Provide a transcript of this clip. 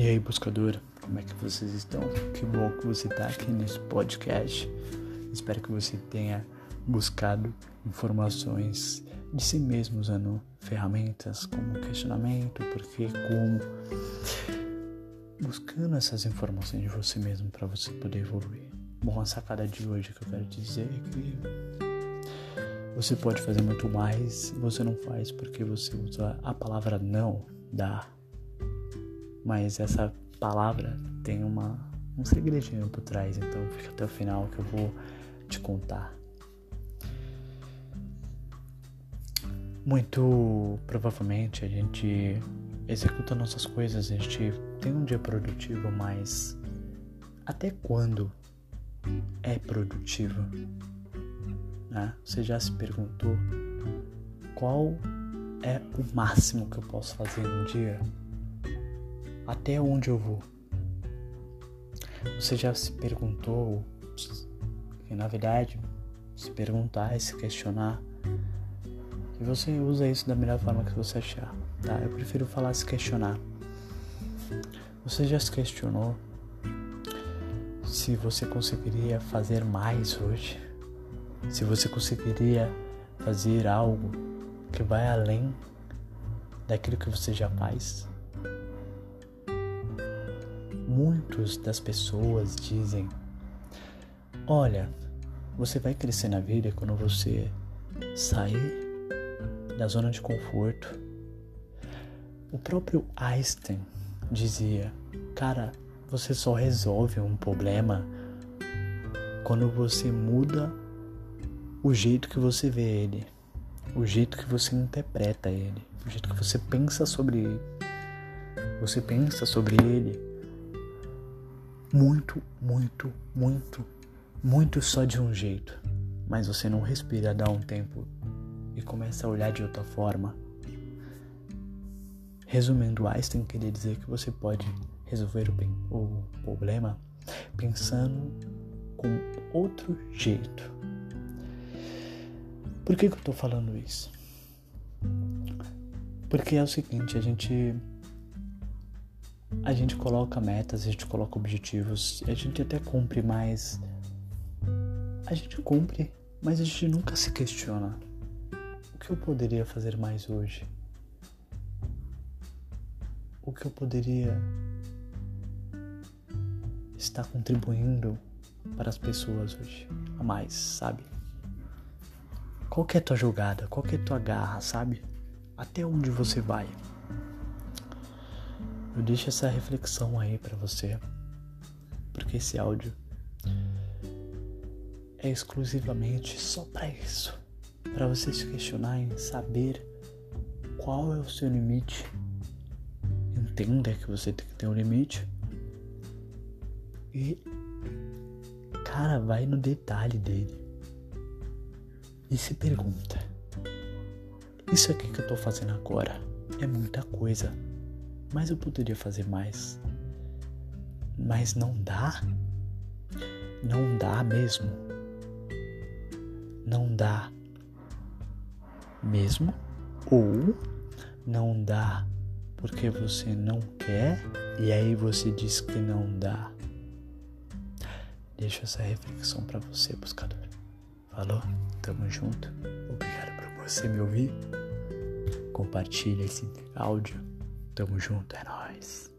aí, buscador, como é que vocês estão? Que bom que você está aqui nesse podcast. Espero que você tenha buscado informações de si mesmo usando ferramentas como questionamento, porquê, como, buscando essas informações de você mesmo para você poder evoluir. Bom, a sacada de hoje que eu quero dizer é que você pode fazer muito mais e você não faz porque você usa a palavra não, dá. Mas essa palavra tem uma, um segredinho por trás, então fica até o final que eu vou te contar. Muito provavelmente a gente executa nossas coisas, a gente tem um dia produtivo, mas até quando é produtivo? Né? Você já se perguntou qual é o máximo que eu posso fazer num dia? Até onde eu vou? Você já se perguntou, na verdade, se perguntar e se questionar, e você usa isso da melhor forma que você achar, tá? Eu prefiro falar se questionar. Você já se questionou se você conseguiria fazer mais hoje? Se você conseguiria fazer algo que vai além daquilo que você já faz? Muitas das pessoas dizem: Olha, você vai crescer na vida quando você sair da zona de conforto. O próprio Einstein dizia: Cara, você só resolve um problema quando você muda o jeito que você vê ele, o jeito que você interpreta ele, o jeito que você pensa sobre ele. Você pensa sobre ele muito, muito, muito, muito só de um jeito. Mas você não respira, dá um tempo e começa a olhar de outra forma. Resumindo, Einstein queria dizer que você pode resolver o, o problema pensando com outro jeito. Por que, que eu estou falando isso? Porque é o seguinte, a gente a gente coloca metas, a gente coloca objetivos, a gente até cumpre, mas a gente cumpre, mas a gente nunca se questiona. O que eu poderia fazer mais hoje? O que eu poderia estar contribuindo para as pessoas hoje a mais, sabe? Qual é a tua jogada? Qual é a tua garra, sabe? Até onde você vai? Eu deixo essa reflexão aí para você, porque esse áudio é exclusivamente só para isso, para você se questionar em saber qual é o seu limite. Entenda que você tem que ter um limite. E cara, vai no detalhe dele. E se pergunta: isso aqui que eu tô fazendo agora é muita coisa mas eu poderia fazer mais. Mas não dá. Não dá mesmo. Não dá mesmo. Ou não dá porque você não quer e aí você diz que não dá. Deixa essa reflexão para você, buscador. Falou? Tamo junto. Obrigado por você me ouvir. Compartilha esse áudio Tamo junto, é nóis.